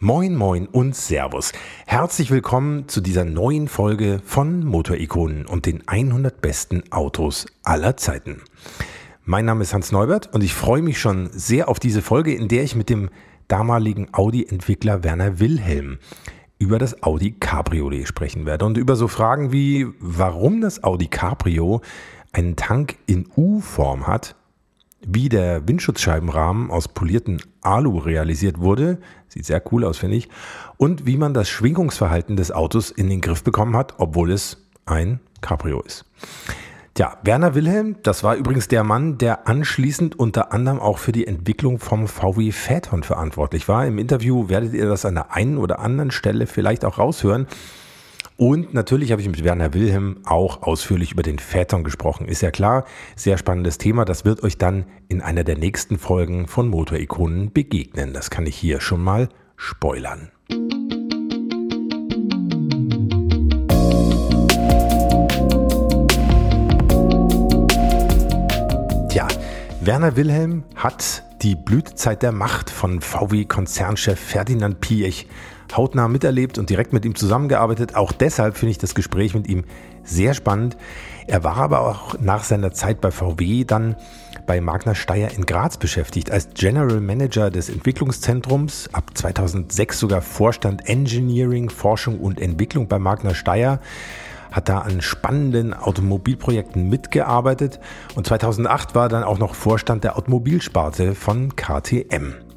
Moin, moin und Servus. Herzlich willkommen zu dieser neuen Folge von Motorikonen und den 100 besten Autos aller Zeiten. Mein Name ist Hans Neubert und ich freue mich schon sehr auf diese Folge, in der ich mit dem damaligen Audi-Entwickler Werner Wilhelm über das Audi Cabriolet sprechen werde und über so Fragen wie, warum das Audi Cabrio einen Tank in U-Form hat wie der Windschutzscheibenrahmen aus polierten Alu realisiert wurde, sieht sehr cool aus, finde ich, und wie man das Schwingungsverhalten des Autos in den Griff bekommen hat, obwohl es ein Cabrio ist. Tja, Werner Wilhelm, das war übrigens der Mann, der anschließend unter anderem auch für die Entwicklung vom VW Phaeton verantwortlich war. Im Interview werdet ihr das an der einen oder anderen Stelle vielleicht auch raushören. Und natürlich habe ich mit Werner Wilhelm auch ausführlich über den Phaeton gesprochen. Ist ja klar, sehr spannendes Thema. Das wird euch dann in einer der nächsten Folgen von Motorikonen begegnen. Das kann ich hier schon mal spoilern. Tja, Werner Wilhelm hat die Blütezeit der Macht von VW-Konzernchef Ferdinand Piech hautnah miterlebt und direkt mit ihm zusammengearbeitet. Auch deshalb finde ich das Gespräch mit ihm sehr spannend. Er war aber auch nach seiner Zeit bei VW dann bei Magna Steyr in Graz beschäftigt, als General Manager des Entwicklungszentrums, ab 2006 sogar Vorstand Engineering, Forschung und Entwicklung bei Magna Steyr, hat da an spannenden Automobilprojekten mitgearbeitet und 2008 war dann auch noch Vorstand der Automobilsparte von KTM.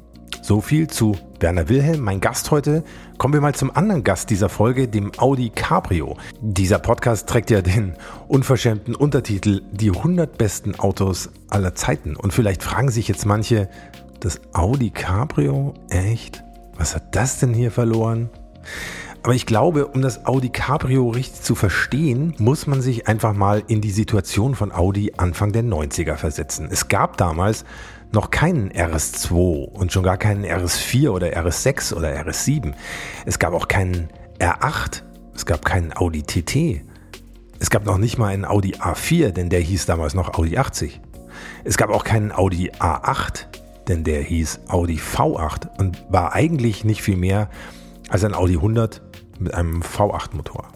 So viel zu Werner Wilhelm, mein Gast heute. Kommen wir mal zum anderen Gast dieser Folge, dem Audi Cabrio. Dieser Podcast trägt ja den unverschämten Untertitel Die 100 besten Autos aller Zeiten. Und vielleicht fragen sich jetzt manche, das Audi Cabrio? Echt? Was hat das denn hier verloren? Aber ich glaube, um das Audi Cabrio richtig zu verstehen, muss man sich einfach mal in die Situation von Audi Anfang der 90er versetzen. Es gab damals noch keinen RS2 und schon gar keinen RS4 oder RS6 oder RS7. Es gab auch keinen R8, es gab keinen Audi TT. Es gab noch nicht mal einen Audi A4, denn der hieß damals noch Audi 80. Es gab auch keinen Audi A8, denn der hieß Audi V8 und war eigentlich nicht viel mehr als ein Audi 100 mit einem V8-Motor.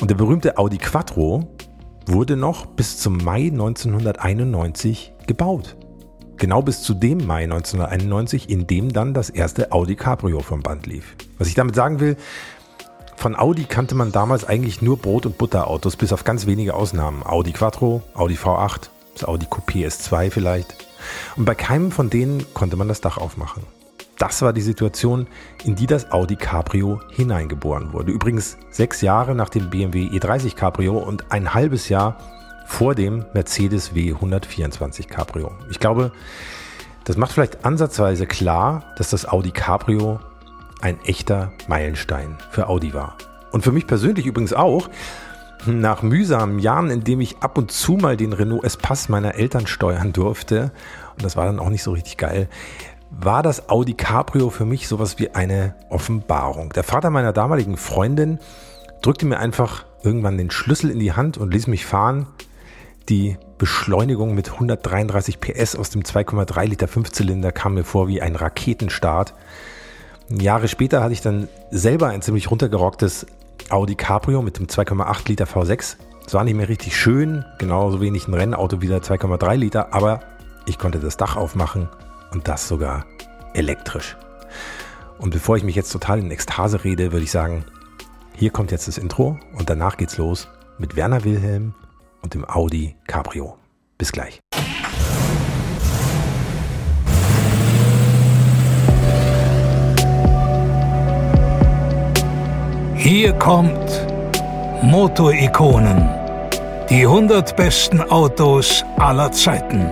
Und der berühmte Audi Quattro wurde noch bis zum Mai 1991 gebaut. Genau bis zu dem Mai 1991, in dem dann das erste Audi Cabrio vom Band lief. Was ich damit sagen will, von Audi kannte man damals eigentlich nur Brot- und Butterautos, bis auf ganz wenige Ausnahmen. Audi Quattro, Audi V8, das Audi Coupé S2 vielleicht. Und bei keinem von denen konnte man das Dach aufmachen. Das war die Situation, in die das Audi Cabrio hineingeboren wurde. Übrigens sechs Jahre nach dem BMW E30 Cabrio und ein halbes Jahr vor dem Mercedes W124 Cabrio. Ich glaube, das macht vielleicht ansatzweise klar, dass das Audi Cabrio ein echter Meilenstein für Audi war. Und für mich persönlich übrigens auch. Nach mühsamen Jahren, in dem ich ab und zu mal den Renault Espace meiner Eltern steuern durfte, und das war dann auch nicht so richtig geil, war das Audi Cabrio für mich sowas wie eine Offenbarung. Der Vater meiner damaligen Freundin drückte mir einfach irgendwann den Schlüssel in die Hand und ließ mich fahren die Beschleunigung mit 133 PS aus dem 2,3 Liter Fünfzylinder kam mir vor wie ein Raketenstart. Jahre später hatte ich dann selber ein ziemlich runtergerocktes Audi Cabrio mit dem 2,8 Liter V6. Es war nicht mehr richtig schön, genauso wenig ein Rennauto wie der 2,3 Liter, aber ich konnte das Dach aufmachen und das sogar elektrisch. Und bevor ich mich jetzt total in Ekstase rede, würde ich sagen, hier kommt jetzt das Intro und danach geht's los mit Werner Wilhelm und dem Audi Cabrio. Bis gleich. Hier kommt Motorikonen. Die 100 besten Autos aller Zeiten.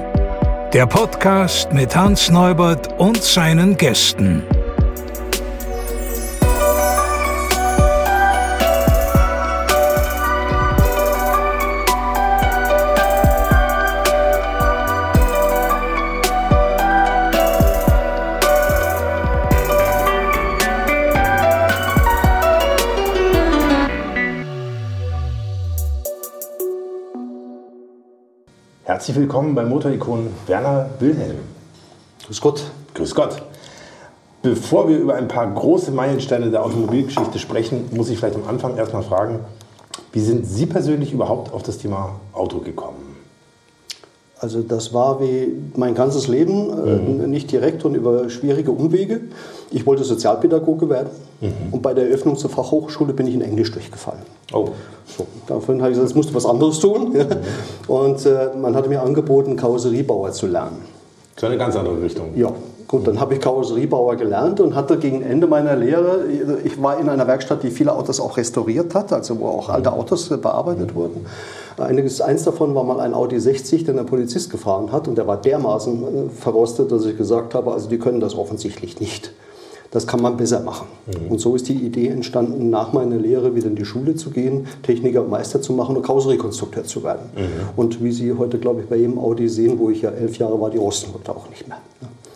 Der Podcast mit Hans Neubert und seinen Gästen. Herzlich willkommen bei Motorikon Werner Wilhelm. Grüß Gott. Grüß Gott. Bevor wir über ein paar große Meilensteine der Automobilgeschichte sprechen, muss ich vielleicht am Anfang erstmal fragen, wie sind Sie persönlich überhaupt auf das Thema Auto gekommen? Also das war wie mein ganzes Leben, mhm. äh, nicht direkt und über schwierige Umwege. Ich wollte Sozialpädagoge werden mhm. und bei der Eröffnung zur Fachhochschule bin ich in Englisch durchgefallen. Oh. So, daraufhin habe ich gesagt, jetzt musst du was anderes tun. Mhm. Und äh, man hatte mir angeboten, Karosseriebauer zu lernen. So eine ganz andere Richtung. Ja, Gut, dann habe ich Karosseriebauer gelernt und hatte gegen Ende meiner Lehre, ich war in einer Werkstatt, die viele Autos auch restauriert hat, also wo auch alte Autos bearbeitet wurden. Einiges, eins davon war mal ein Audi 60, den ein Polizist gefahren hat und der war dermaßen äh, verrostet, dass ich gesagt habe, also die können das offensichtlich nicht. Das kann man besser machen. Mhm. Und so ist die Idee entstanden, nach meiner Lehre wieder in die Schule zu gehen, Techniker und Meister zu machen und Karosseriekonstrukteur zu werden. Mhm. Und wie Sie heute, glaube ich, bei jedem Audi sehen, wo ich ja elf Jahre war, die rosten heute auch nicht mehr.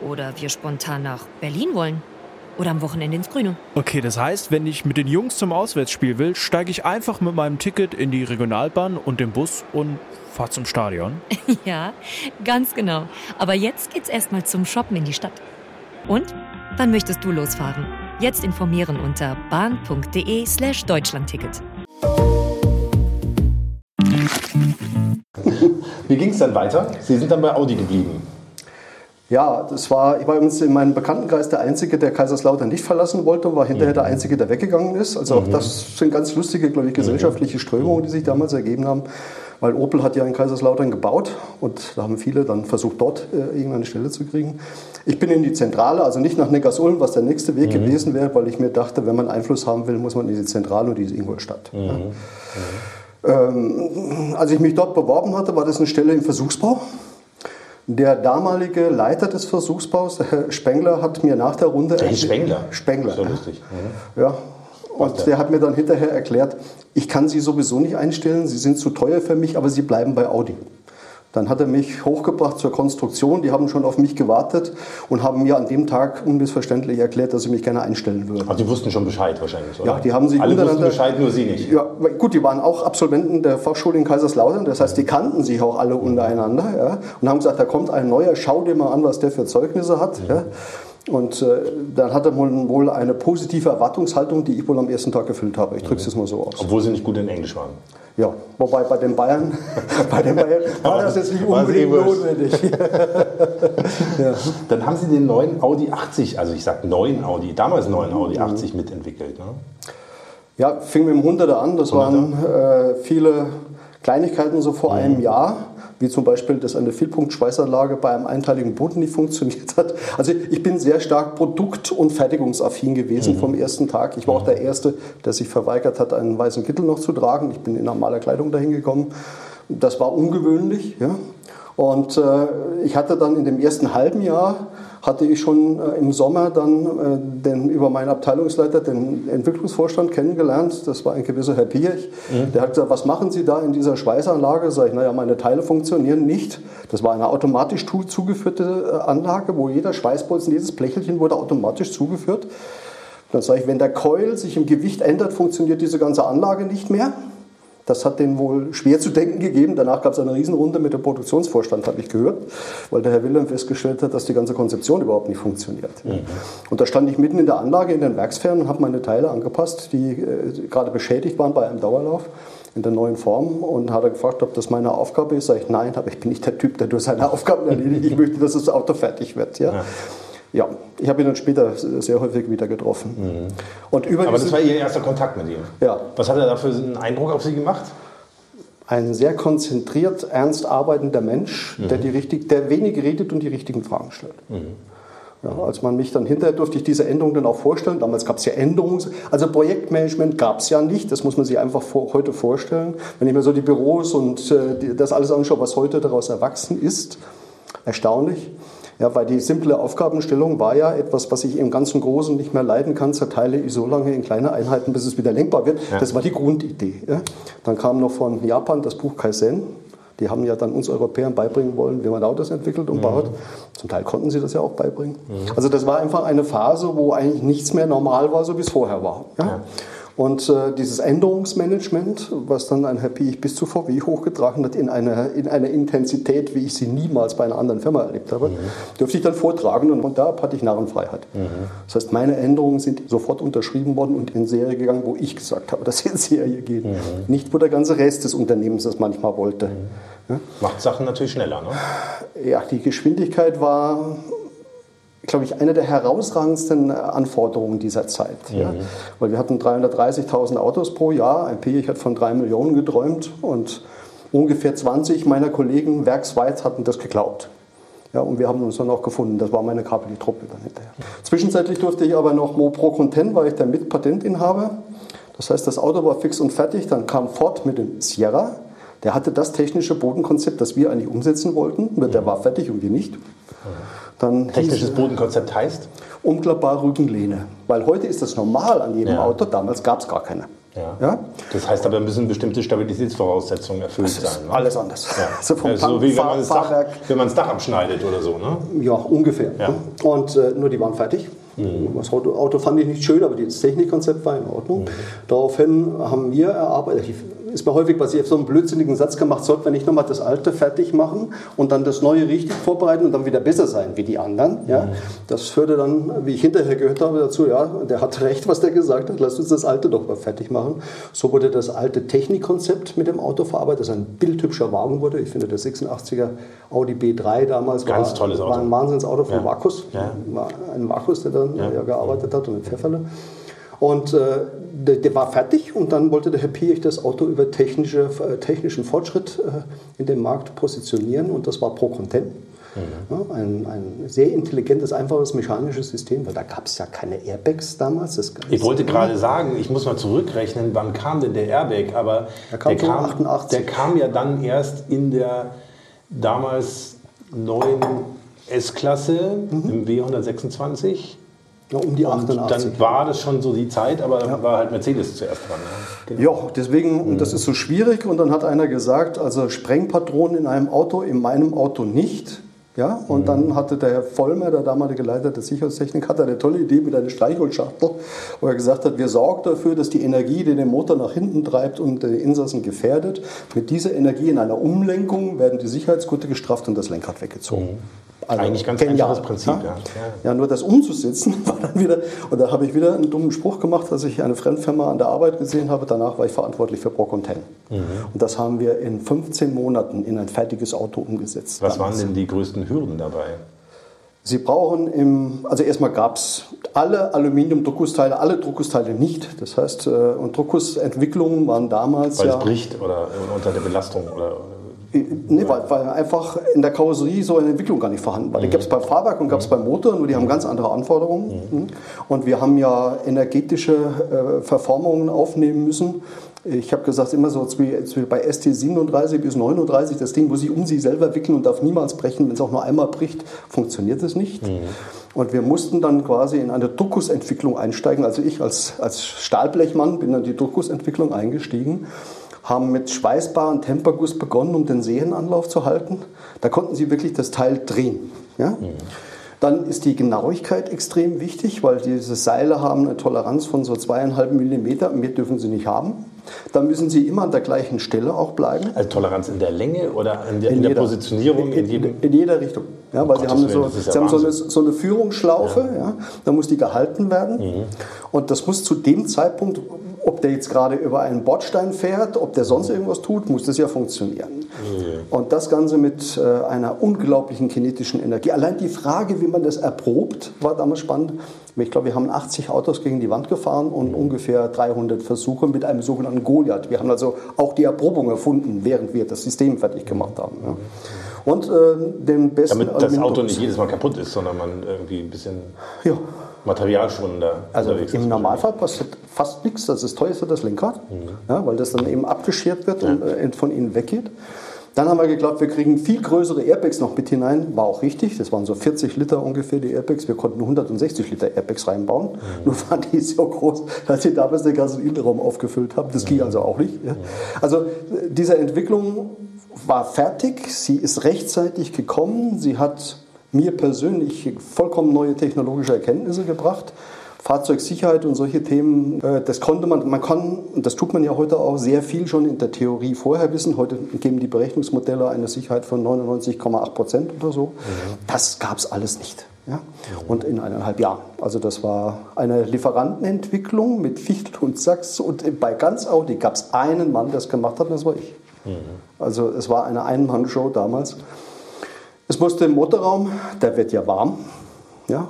oder wir spontan nach Berlin wollen. Oder am Wochenende ins Grüne. Okay, das heißt, wenn ich mit den Jungs zum Auswärtsspiel will, steige ich einfach mit meinem Ticket in die Regionalbahn und den Bus und fahre zum Stadion. ja, ganz genau. Aber jetzt geht's erstmal zum Shoppen in die Stadt. Und? Wann möchtest du losfahren? Jetzt informieren unter bahn.de slash Deutschlandticket. Wie ging es dann weiter? Sie sind dann bei Audi geblieben. Ja, das war, ich war übrigens in meinem Bekanntenkreis der Einzige, der Kaiserslautern nicht verlassen wollte und war hinterher der mhm. Einzige, der weggegangen ist. Also auch mhm. das sind ganz lustige, glaube ich, gesellschaftliche Strömungen, die sich damals ergeben haben. Weil Opel hat ja in Kaiserslautern gebaut und da haben viele dann versucht, dort äh, irgendeine Stelle zu kriegen. Ich bin in die Zentrale, also nicht nach Neckarsulm, was der nächste Weg mhm. gewesen wäre, weil ich mir dachte, wenn man Einfluss haben will, muss man in die Zentrale und die ist Ingolstadt. Mhm. Ja. Ähm, als ich mich dort beworben hatte, war das eine Stelle im Versuchsbau. Der damalige Leiter des Versuchsbaus, Herr Spengler, hat mir nach der Runde. Herr Spengler? Spengler. So lustig. Mhm. Ja. Und der hat mir dann hinterher erklärt, ich kann Sie sowieso nicht einstellen, Sie sind zu teuer für mich, aber Sie bleiben bei Audi. Dann hat er mich hochgebracht zur Konstruktion. Die haben schon auf mich gewartet und haben mir an dem Tag unmissverständlich erklärt, dass sie mich gerne einstellen würden. Also die wussten schon Bescheid wahrscheinlich, oder? Ja, die haben sich Alle wussten Bescheid, nur Sie nicht. Ja, gut, die waren auch Absolventen der Fachschule in Kaiserslautern. Das heißt, die kannten sich auch alle untereinander ja, und haben gesagt, da kommt ein neuer, schau dir mal an, was der für Zeugnisse hat. Ja. Und äh, dann hat er wohl eine positive Erwartungshaltung, die ich wohl am ersten Tag erfüllt habe. Ich drücke es jetzt mal so aus. Obwohl Sie nicht gut in Englisch waren. Ja, wobei bei den Bayern, bei den Bayern war das jetzt nicht unbedingt notwendig. ja. Dann haben Sie den neuen Audi 80, also ich sage neuen Audi, damals neuen Audi 80 mhm. mitentwickelt. Ne? Ja, fing mit dem 100er an. Das 100er? waren äh, viele Kleinigkeiten so vor mhm. einem Jahr wie zum Beispiel, dass eine Vielpunktschweißanlage bei einem einteiligen Boden nicht funktioniert hat. Also ich bin sehr stark produkt- und fertigungsaffin gewesen mhm. vom ersten Tag. Ich war auch der Erste, der sich verweigert hat, einen weißen Kittel noch zu tragen. Ich bin in normaler Kleidung dahin gekommen. Das war ungewöhnlich. Ja. Und äh, ich hatte dann in dem ersten halben Jahr hatte ich schon äh, im Sommer dann äh, den, über meinen Abteilungsleiter, den Entwicklungsvorstand, kennengelernt. Das war ein gewisser Herr Piech. Mhm. Der hat gesagt, was machen Sie da in dieser Schweißanlage? Sag ich, naja, meine Teile funktionieren nicht. Das war eine automatisch zugeführte äh, Anlage, wo jeder Schweißbolzen, jedes Blechelchen wurde automatisch zugeführt. Dann sage ich, wenn der Coil sich im Gewicht ändert, funktioniert diese ganze Anlage nicht mehr. Das hat denen wohl schwer zu denken gegeben. Danach gab es eine Riesenrunde mit dem Produktionsvorstand, habe ich gehört, weil der Herr Wilhelm festgestellt hat, dass die ganze Konzeption überhaupt nicht funktioniert. Mhm. Und da stand ich mitten in der Anlage in den Werksfernen und habe meine Teile angepasst, die äh, gerade beschädigt waren bei einem Dauerlauf in der neuen Form und hat er gefragt, ob das meine Aufgabe ist. Sag ich, nein, aber ich bin nicht der Typ, der durch seine Aufgaben erledigt. Ich möchte, dass das Auto fertig wird. Ja. ja. Ja, ich habe ihn dann später sehr häufig wieder getroffen. Mhm. Und über Aber das war Ihr erster Kontakt mit ihm? Ja. Was hat er da für einen Eindruck auf Sie gemacht? Ein sehr konzentriert, ernst arbeitender Mensch, mhm. der, die richtig, der wenig redet und die richtigen Fragen stellt. Mhm. Ja, als man mich dann hinterher durfte ich diese Änderung dann auch vorstellen. Damals gab es ja Änderungen, also Projektmanagement gab es ja nicht, das muss man sich einfach vor, heute vorstellen. Wenn ich mir so die Büros und äh, die, das alles anschaue, was heute daraus erwachsen ist, erstaunlich. Ja, weil die simple Aufgabenstellung war ja etwas, was ich im ganzen Großen nicht mehr leiden kann, zerteile ich so lange in kleine Einheiten, bis es wieder lenkbar wird. Ja. Das war die Grundidee. Ja. Dann kam noch von Japan das Buch Kaizen. Die haben ja dann uns Europäern beibringen wollen, wie man Autos entwickelt und mhm. baut. Zum Teil konnten sie das ja auch beibringen. Mhm. Also das war einfach eine Phase, wo eigentlich nichts mehr normal war, so wie es vorher war. Ja? Und äh, dieses Änderungsmanagement, was dann ein Herr Piech bis zu VW hochgetragen hat, in einer, in einer Intensität, wie ich sie niemals bei einer anderen Firma erlebt habe, mhm. dürfte ich dann vortragen und von da hatte ich Narrenfreiheit. Mhm. Das heißt, meine Änderungen sind sofort unterschrieben worden und in Serie gegangen, wo ich gesagt habe, dass jetzt Serie geht. Mhm. Nicht, wo der ganze Rest des Unternehmens das manchmal wollte. Mhm. Ja? Macht Sachen natürlich schneller, ne? Ja, die Geschwindigkeit war glaube ich, eine der herausragendsten Anforderungen dieser Zeit. Mhm. Ja. Weil wir hatten 330.000 Autos pro Jahr. Ein ich hat von drei Millionen geträumt und ungefähr 20 meiner Kollegen werksweit hatten das geglaubt. Ja, und wir haben uns dann auch gefunden. Das war meine KPD-Truppe dann hinterher. Zwischenzeitlich durfte ich aber noch Mo Pro Content, weil ich der Mitpatentinhaber. Das heißt, das Auto war fix und fertig. Dann kam Ford mit dem Sierra. Der hatte das technische Bodenkonzept, das wir eigentlich umsetzen wollten. Der war fertig und wir nicht. Dann Technisches Bodenkonzept heißt? Umklappbare Rückenlehne. Weil heute ist das normal an jedem ja. Auto, damals gab es gar keine. Ja. ja. Das heißt aber, müssen bestimmte Stabilitätsvoraussetzungen erfüllt sein. Ne? Alles anders. Ja. Also vom also wie wenn man, das Dach, wenn man das Dach abschneidet oder so, ne? Ja, ungefähr. Ja. Und äh, nur die waren fertig. Mhm. Das Auto, Auto, fand ich nicht schön, aber das Technikkonzept war in Ordnung. Mhm. Daraufhin haben wir erarbeitet, ist mir häufig passiert, so einen blödsinnigen Satz gemacht, sollte man nicht nochmal das Alte fertig machen und dann das Neue richtig vorbereiten und dann wieder besser sein wie die anderen. Ja? Mhm. Das führte dann, wie ich hinterher gehört habe, dazu, ja, der hat recht, was der gesagt hat, lass uns das Alte doch mal fertig machen. So wurde das alte Technikkonzept mit dem Auto verarbeitet, das ein bildhübscher Wagen wurde. Ich finde, der 86er Audi B3 damals Ganz war, tolles Auto. war ein Wahnsinnsauto von ja. Vakus. Ja. Ein Vakus, der dann ja. gearbeitet hat und in Pfefferle. Und äh, der, der, war fertig und dann wollte der Herr Piech das Auto über technische, äh, technischen Fortschritt äh, in dem Markt positionieren und das war Pro Content. Mhm. Ja, ein, ein, sehr intelligentes, einfaches mechanisches System, weil da gab es ja keine Airbags damals. ich wollte gerade sagen, ich muss mal zurückrechnen, wann kam denn der Airbag? Aber der kam, der kam, 88. der kam ja dann erst in der damals neuen S-Klasse mhm. im W126. Ja, um die 88. dann war das schon so die Zeit, aber dann ja. war halt Mercedes zuerst dran. Ja, genau. ja deswegen, und das ist so schwierig. Und dann hat einer gesagt, also Sprengpatronen in einem Auto, in meinem Auto nicht. Ja, und mhm. dann hatte der Herr Vollmer, der damalige Leiter der Sicherheitstechnik, hat eine tolle Idee mit einer Streichholzschachtel, wo er gesagt hat, wir sorgen dafür, dass die Energie, die den Motor nach hinten treibt und die Insassen gefährdet, mit dieser Energie in einer Umlenkung werden die Sicherheitsgurte gestrafft und das Lenkrad weggezogen. Mhm. Also Eigentlich ganz genial. einfaches Prinzip. Ja? Ja. ja, nur das umzusetzen war dann wieder, und da habe ich wieder einen dummen Spruch gemacht, als ich eine Fremdfirma an der Arbeit gesehen habe. Danach war ich verantwortlich für Brock und Ten. Mhm. Und das haben wir in 15 Monaten in ein fertiges Auto umgesetzt. Was damals. waren denn die größten Hürden dabei? Sie brauchen im, also erstmal gab es alle Aluminium-Druckgussteile, alle Druckgussteile nicht. Das heißt, äh, und Druckgussentwicklungen waren damals. Weil ja, es bricht oder unter der Belastung oder Nee, weil, weil, einfach in der Karosserie so eine Entwicklung gar nicht vorhanden war. Die gab es beim Fahrwerk und gab es beim Motor, nur die haben ganz andere Anforderungen. Mhm. Und wir haben ja energetische äh, Verformungen aufnehmen müssen. Ich habe gesagt, immer so bei ST 37 bis 39, das Ding muss sich um sich selber wickeln und darf niemals brechen. Wenn es auch nur einmal bricht, funktioniert es nicht. Mhm. Und wir mussten dann quasi in eine Druckgussentwicklung einsteigen. Also ich als, als Stahlblechmann bin in die Druckgussentwicklung eingestiegen haben mit schweißbaren Temperguss begonnen, um den Sehenanlauf zu halten. Da konnten sie wirklich das Teil drehen. Ja? Mhm. Dann ist die Genauigkeit extrem wichtig, weil diese Seile haben eine Toleranz von so zweieinhalb Millimeter. Mehr dürfen sie nicht haben. Dann müssen sie immer an der gleichen Stelle auch bleiben. Also Toleranz in der Länge oder in der, in der jeder, Positionierung? In, in, in, jeder Richtung. Ja, weil sie haben, so, ja sie haben so, eine, so eine Führungsschlaufe, ja. ja. da muss die gehalten werden. Mhm. Und das muss zu dem Zeitpunkt, ob der jetzt gerade über einen Bordstein fährt, ob der sonst irgendwas tut, muss das ja funktionieren. Mhm. Und das Ganze mit äh, einer unglaublichen kinetischen Energie. Allein die Frage, wie man das erprobt, war damals spannend. Ich glaube, wir haben 80 Autos gegen die Wand gefahren und mhm. ungefähr 300 Versuche mit einem sogenannten Goliath. Wir haben also auch die Erprobung erfunden, während wir das System fertig gemacht haben. Ja. Und äh, den besten Damit das Auto nicht jedes Mal kaputt ist, sondern man irgendwie ein bisschen ja. Materialschonender also unterwegs Im Normalfall passiert fast nichts. Das ist das teuerste das Lenkrad, mhm. ja, weil das dann eben abgeschert wird ja. und äh, von innen weggeht. Dann haben wir geglaubt, wir kriegen viel größere Airbags noch mit hinein. War auch richtig. Das waren so 40 Liter ungefähr die Airbags. Wir konnten 160 Liter Airbags reinbauen. Mhm. Nur waren die so groß, dass sie damals den ganzen Innenraum aufgefüllt haben. Das ging also auch nicht. Ja. Also diese Entwicklung war fertig. Sie ist rechtzeitig gekommen. Sie hat mir persönlich vollkommen neue technologische Erkenntnisse gebracht. Fahrzeugsicherheit und solche Themen, äh, das konnte man, man kann, und das tut man ja heute auch, sehr viel schon in der Theorie vorher wissen. Heute geben die Berechnungsmodelle eine Sicherheit von 99,8 Prozent oder so. Mhm. Das gab es alles nicht. Ja? Und in eineinhalb Jahren. Also das war eine Lieferantenentwicklung mit Fichtel und Sachs. Und bei ganz Audi gab es einen Mann, der es gemacht hat, und das war ich. Mhm. Also es war eine Ein-Mann-Show damals. Es musste im Motorraum, der wird ja warm. Ja?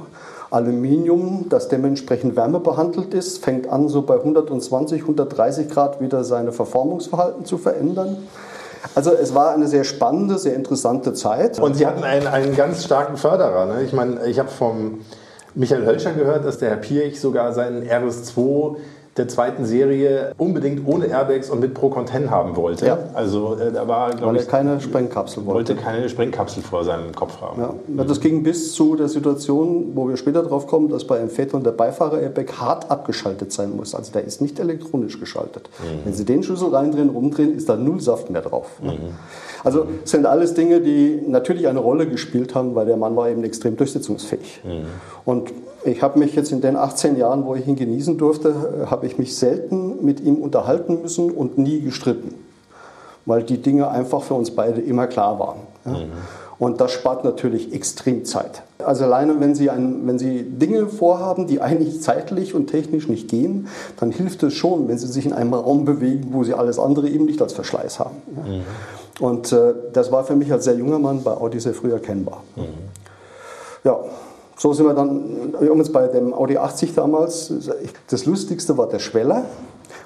Aluminium, das dementsprechend wärmebehandelt ist, fängt an, so bei 120, 130 Grad wieder seine Verformungsverhalten zu verändern. Also es war eine sehr spannende, sehr interessante Zeit. Und Sie hatten einen, einen ganz starken Förderer. Ne? Ich meine, ich habe vom Michael Hölscher gehört, dass der Herr Pirch sogar seinen RS2 der zweiten Serie unbedingt ohne Airbags und mit Pro Content haben wollte. Ja. Also äh, da war, glaube ich, keine Sprengkapsel wollte. wollte keine Sprengkapsel vor seinem Kopf haben. Ja. Das ging bis zu der Situation, wo wir später drauf kommen, dass bei einem Phaeton der Beifahrer-Airbag hart abgeschaltet sein muss. Also der ist nicht elektronisch geschaltet. Mhm. Wenn Sie den Schlüssel reindrehen, rumdrehen, ist da null Saft mehr drauf. Mhm. Also es sind alles Dinge, die natürlich eine Rolle gespielt haben, weil der Mann war eben extrem durchsetzungsfähig. Mhm. Und ich habe mich jetzt in den 18 Jahren, wo ich ihn genießen durfte, äh, habe ich mich selten mit ihm unterhalten müssen und nie gestritten, weil die Dinge einfach für uns beide immer klar waren. Ja? Mhm. Und das spart natürlich extrem Zeit. Also alleine, wenn Sie, ein, wenn Sie Dinge vorhaben, die eigentlich zeitlich und technisch nicht gehen, dann hilft es schon, wenn Sie sich in einem Raum bewegen, wo Sie alles andere eben nicht als Verschleiß haben. Ja? Mhm. Und äh, das war für mich als sehr junger Mann bei Audi sehr früh erkennbar. Mhm. Ja, so sind wir dann, wir haben uns bei dem Audi 80 damals, das Lustigste war der Schweller,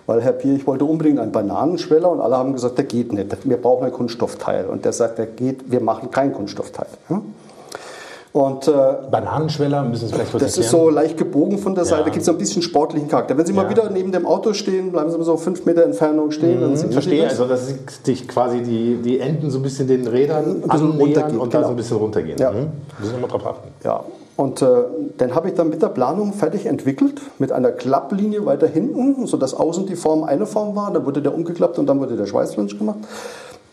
weil Herr Pier, ich wollte unbedingt einen Bananenschweller und alle haben gesagt, der geht nicht, wir brauchen ein Kunststoffteil. Und der sagt, der geht, wir machen kein Kunststoffteil. Und, äh, Bananenschweller müssen Sie vielleicht kurz Das erklären. ist so leicht gebogen von der Seite, ja. gibt es ein bisschen sportlichen Charakter. Wenn Sie ja. mal wieder neben dem Auto stehen, bleiben Sie mal so fünf Meter Entfernung stehen. Mhm, dann verstehe, also dass sich quasi die, die Enden so ein bisschen den Rädern annähern und genau. dann so ein bisschen runtergehen. Ja. Mhm. Müssen wir mal drauf achten. Ja, und äh, den habe ich dann mit der Planung fertig entwickelt, mit einer Klapplinie weiter hinten, sodass außen die Form eine Form war. Dann wurde der umgeklappt und dann wurde der Schweißflinch gemacht.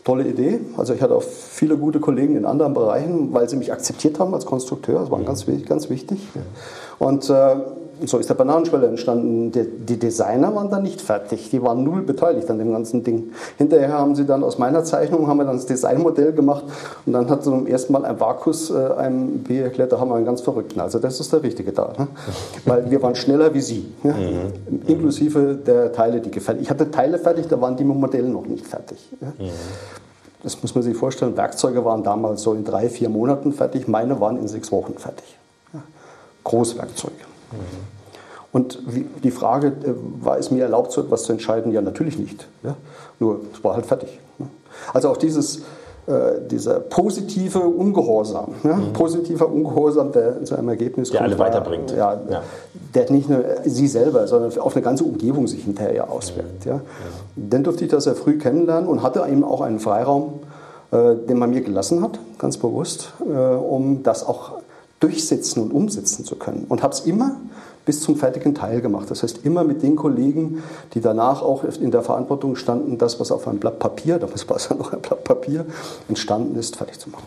Tolle Idee. Also ich hatte auch viele gute Kollegen in anderen Bereichen, weil sie mich akzeptiert haben als Konstrukteur. Das war ganz, ganz wichtig. Und äh, so ist der Bananenschweller entstanden. Die, die, Designer waren dann nicht fertig. Die waren null beteiligt an dem ganzen Ding. Hinterher haben sie dann aus meiner Zeichnung haben wir dann das Designmodell gemacht und dann hat zum ersten Mal ein Vakus äh, einem B erklärt, da haben wir einen ganz verrückten. Also das ist der Richtige da. Ne? Weil wir waren schneller wie sie. Ne? Mhm. Inklusive der Teile, die gefällt. Ich hatte Teile fertig, da waren die Modelle noch nicht fertig. Ne? Mhm. Das muss man sich vorstellen. Werkzeuge waren damals so in drei, vier Monaten fertig. Meine waren in sechs Wochen fertig. Großwerkzeuge. Und die Frage, äh, war es mir erlaubt, so etwas zu entscheiden? Ja, natürlich nicht. Ja? Nur, es war halt fertig. Also auch dieses, äh, dieser positive Ungehorsam, ja? mhm. positiver Ungehorsam, der zu einem Ergebnis der kommt. Der alle weiterbringt. Ja, ja, Der nicht nur sie selber, sondern auf eine ganze Umgebung sich hinterher auswirkt. Mhm. Ja? Dann durfte ich das sehr früh kennenlernen und hatte eben auch einen Freiraum, äh, den man mir gelassen hat, ganz bewusst, äh, um das auch durchsetzen und umsetzen zu können. Und habe es immer bis zum fertigen Teil gemacht. Das heißt, immer mit den Kollegen, die danach auch in der Verantwortung standen, das, was auf einem Blatt Papier, damals war es ja noch ein Blatt Papier, entstanden ist, fertig zu machen.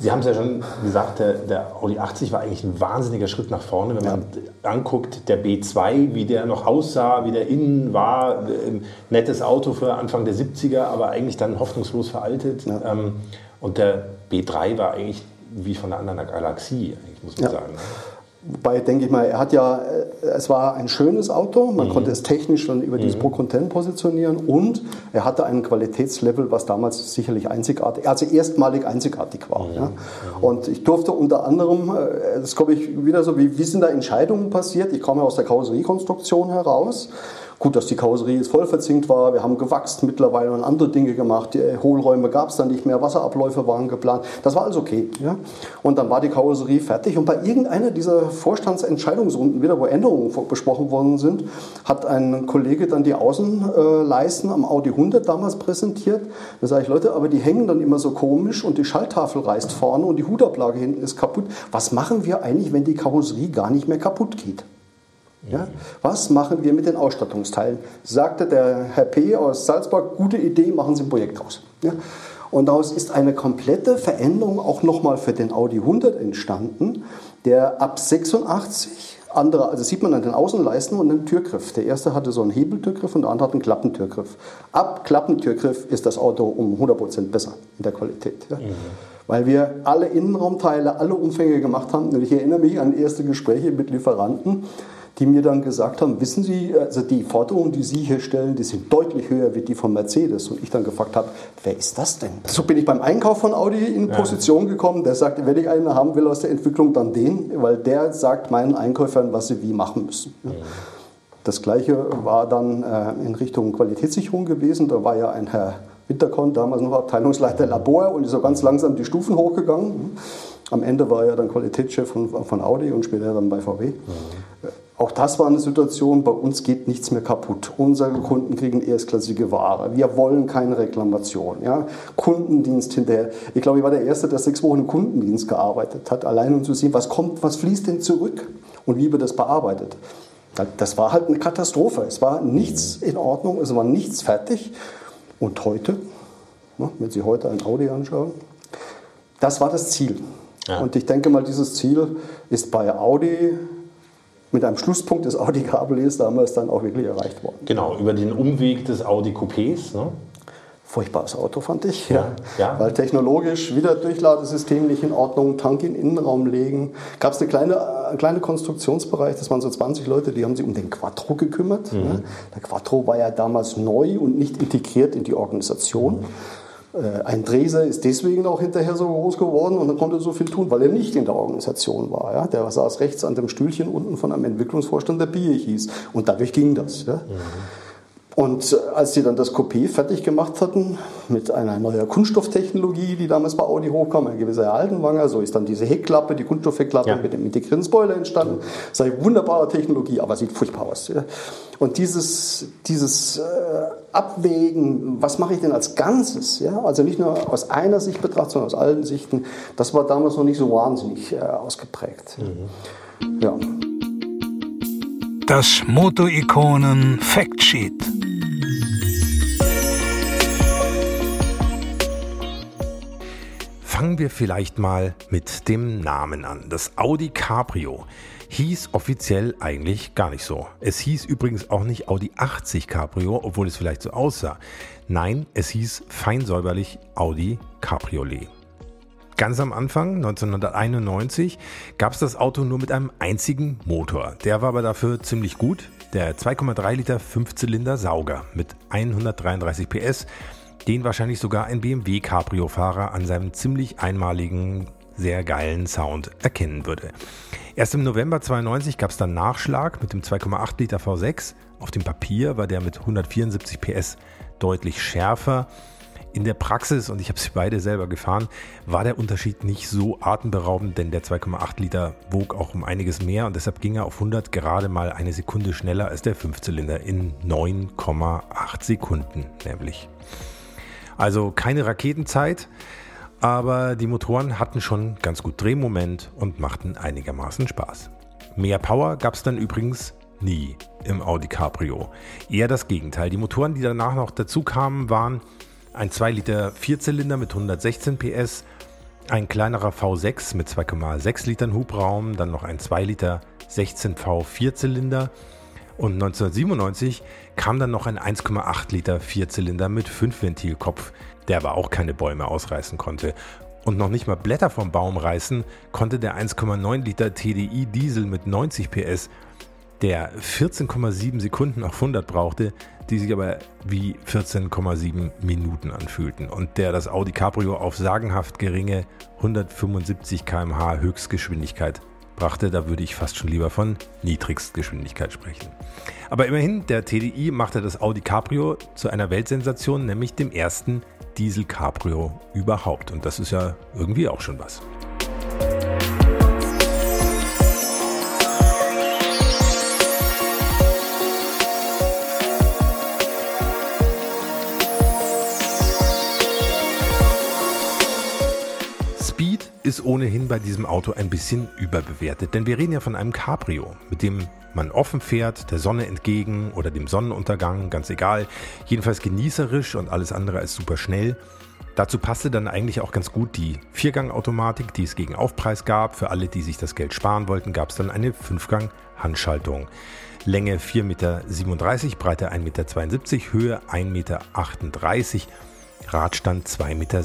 Sie haben es ja schon gesagt, der, der, Audi 80 war eigentlich ein wahnsinniger Schritt nach vorne, wenn man ja. anguckt, der B2, wie der noch aussah, wie der innen war, ein nettes Auto für Anfang der 70er, aber eigentlich dann hoffnungslos veraltet. Ja. Ähm, und der B3 war eigentlich wie von einer anderen Galaxie, muss man ja. sagen. Wobei, denke ich mal, er hat ja, äh, es war ein schönes Auto, man mhm. konnte es technisch dann über mhm. dieses Pro Content positionieren und er hatte ein Qualitätslevel, was damals sicherlich einzigartig, also erstmalig einzigartig war. Mhm. Ja. Und ich durfte unter anderem, äh, das glaube ich wieder so, wie, wie sind da Entscheidungen passiert? Ich komme aus der Karosseriekonstruktion heraus Gut, dass die Karosserie jetzt voll verzinkt war, wir haben gewachst mittlerweile und andere Dinge gemacht, die Hohlräume gab es dann nicht mehr, Wasserabläufe waren geplant, das war alles okay. Ja? Und dann war die Karosserie fertig und bei irgendeiner dieser Vorstandsentscheidungsrunden wieder, wo Änderungen besprochen worden sind, hat ein Kollege dann die Außenleisten am Audi 100 damals präsentiert. Da sage ich, Leute, aber die hängen dann immer so komisch und die Schalttafel reißt vorne und die Hutablage hinten ist kaputt. Was machen wir eigentlich, wenn die Karosserie gar nicht mehr kaputt geht? Ja? Was machen wir mit den Ausstattungsteilen? Sagte der Herr P. aus Salzburg, gute Idee, machen Sie ein Projekt draus. Ja? Und daraus ist eine komplette Veränderung auch nochmal für den Audi 100 entstanden, der ab 86 andere, also sieht man an den Außenleisten und den Türgriff. Der erste hatte so einen Hebeltürgriff und der andere hat einen Klappentürgriff. Ab Klappentürgriff ist das Auto um 100% besser in der Qualität. Ja? Mhm. Weil wir alle Innenraumteile, alle Umfänge gemacht haben. Und ich erinnere mich an erste Gespräche mit Lieferanten die mir dann gesagt haben, wissen Sie, also die Forderungen, die Sie hier stellen, die sind deutlich höher wie die von Mercedes. Und ich dann gefragt habe, wer ist das denn? So bin ich beim Einkauf von Audi in Position gekommen. Der sagt, wenn ich einen haben will aus der Entwicklung, dann den, weil der sagt meinen Einkäufern, was sie wie machen müssen. Ja. Das gleiche war dann äh, in Richtung Qualitätssicherung gewesen. Da war ja ein Herr Winterkorn, damals noch Abteilungsleiter Labor und ist so ganz langsam die Stufen hochgegangen. Am Ende war er dann Qualitätschef von, von Audi und später dann bei VW. Mhm. Auch das war eine Situation, bei uns geht nichts mehr kaputt. Unsere Kunden kriegen erstklassige Ware. Wir wollen keine Reklamation. Ja? Kundendienst hinterher. Ich glaube, ich war der Erste, der sechs Wochen im Kundendienst gearbeitet hat, allein um zu sehen, was kommt, was fließt denn zurück und wie wird das bearbeitet. Das war halt eine Katastrophe. Es war nichts in Ordnung, es war nichts fertig. Und heute, ne, wenn Sie heute ein Audi anschauen, das war das Ziel. Ja. Und ich denke mal, dieses Ziel ist bei Audi mit einem Schlusspunkt des Audi Cabrio damals dann auch wirklich erreicht worden. Genau, über den Umweg des Audi Coupés. Ne? Furchtbares Auto fand ich, ja. ja. Weil technologisch wieder Durchladesystem nicht in Ordnung, Tank in den Innenraum legen. Gab es eine kleine, äh, kleine Konstruktionsbereich, das waren so 20 Leute, die haben sich um den Quattro gekümmert. Mhm. Ne? Der Quattro war ja damals neu und nicht integriert in die Organisation. Mhm. Äh, ein Dreser ist deswegen auch hinterher so groß geworden und er konnte so viel tun, weil er nicht in der Organisation war. Ja? Der saß rechts an dem Stühlchen unten von einem Entwicklungsvorstand, der Bier hieß. Und dadurch ging das. Ja? Mhm. Und äh, als sie dann das Coupé fertig gemacht hatten, mit einer neuen Kunststofftechnologie, die damals bei Audi hochkam, ein gewisser Altenwanger, so ist dann diese Heckklappe, die Kunststoffheckklappe ja. mit dem integrierten Spoiler entstanden. Ist eine wunderbare Technologie, aber sieht furchtbar aus. Und dieses, dieses äh, Abwägen, was mache ich denn als Ganzes, ja? also nicht nur aus einer Sicht betrachtet, sondern aus allen Sichten, das war damals noch nicht so wahnsinnig äh, ausgeprägt. Mhm. Ja. Das Moto-Ikonen Factsheet. Fangen wir vielleicht mal mit dem Namen an. Das Audi Cabrio hieß offiziell eigentlich gar nicht so. Es hieß übrigens auch nicht Audi 80 Cabrio, obwohl es vielleicht so aussah. Nein, es hieß feinsäuberlich Audi Cabriolet. Ganz am Anfang, 1991, gab es das Auto nur mit einem einzigen Motor. Der war aber dafür ziemlich gut. Der 2,3 Liter Fünfzylinder Sauger mit 133 PS den wahrscheinlich sogar ein BMW Cabrio-Fahrer an seinem ziemlich einmaligen, sehr geilen Sound erkennen würde. Erst im November 92 gab es dann Nachschlag mit dem 2,8 Liter V6. Auf dem Papier war der mit 174 PS deutlich schärfer. In der Praxis, und ich habe sie beide selber gefahren, war der Unterschied nicht so atemberaubend, denn der 2,8 Liter wog auch um einiges mehr und deshalb ging er auf 100 gerade mal eine Sekunde schneller als der Fünfzylinder in 9,8 Sekunden nämlich. Also keine Raketenzeit, aber die Motoren hatten schon ganz gut Drehmoment und machten einigermaßen Spaß. Mehr Power gab es dann übrigens nie im Audi Cabrio. Eher das Gegenteil. Die Motoren, die danach noch dazu kamen, waren ein 2 Liter Vierzylinder mit 116 PS, ein kleinerer V6 mit 2,6 Litern Hubraum, dann noch ein 2 Liter 16V Vierzylinder und 1997 kam dann noch ein 1,8 Liter Vierzylinder mit 5 Ventilkopf, der aber auch keine Bäume ausreißen konnte. und noch nicht mal Blätter vom Baum reißen, konnte der 1,9 Liter TDI Diesel mit 90 PS, der 14,7 Sekunden auf 100 brauchte, die sich aber wie 14,7 Minuten anfühlten und der das Audi Cabrio auf sagenhaft geringe 175 km/h Höchstgeschwindigkeit brachte, da würde ich fast schon lieber von Niedrigstgeschwindigkeit sprechen. Aber immerhin, der TDI machte das Audi Cabrio zu einer Weltsensation, nämlich dem ersten Diesel Cabrio überhaupt. Und das ist ja irgendwie auch schon was. Ist ohnehin bei diesem Auto ein bisschen überbewertet, denn wir reden ja von einem Cabrio, mit dem man offen fährt, der Sonne entgegen oder dem Sonnenuntergang, ganz egal, jedenfalls genießerisch und alles andere als super schnell. Dazu passte dann eigentlich auch ganz gut die Viergang-Automatik, die es gegen Aufpreis gab. Für alle, die sich das Geld sparen wollten, gab es dann eine Fünfgang-Handschaltung. Länge 4,37 Meter, Breite 1,72 Meter, Höhe 1,38 Meter. Radstand 2,56 Meter.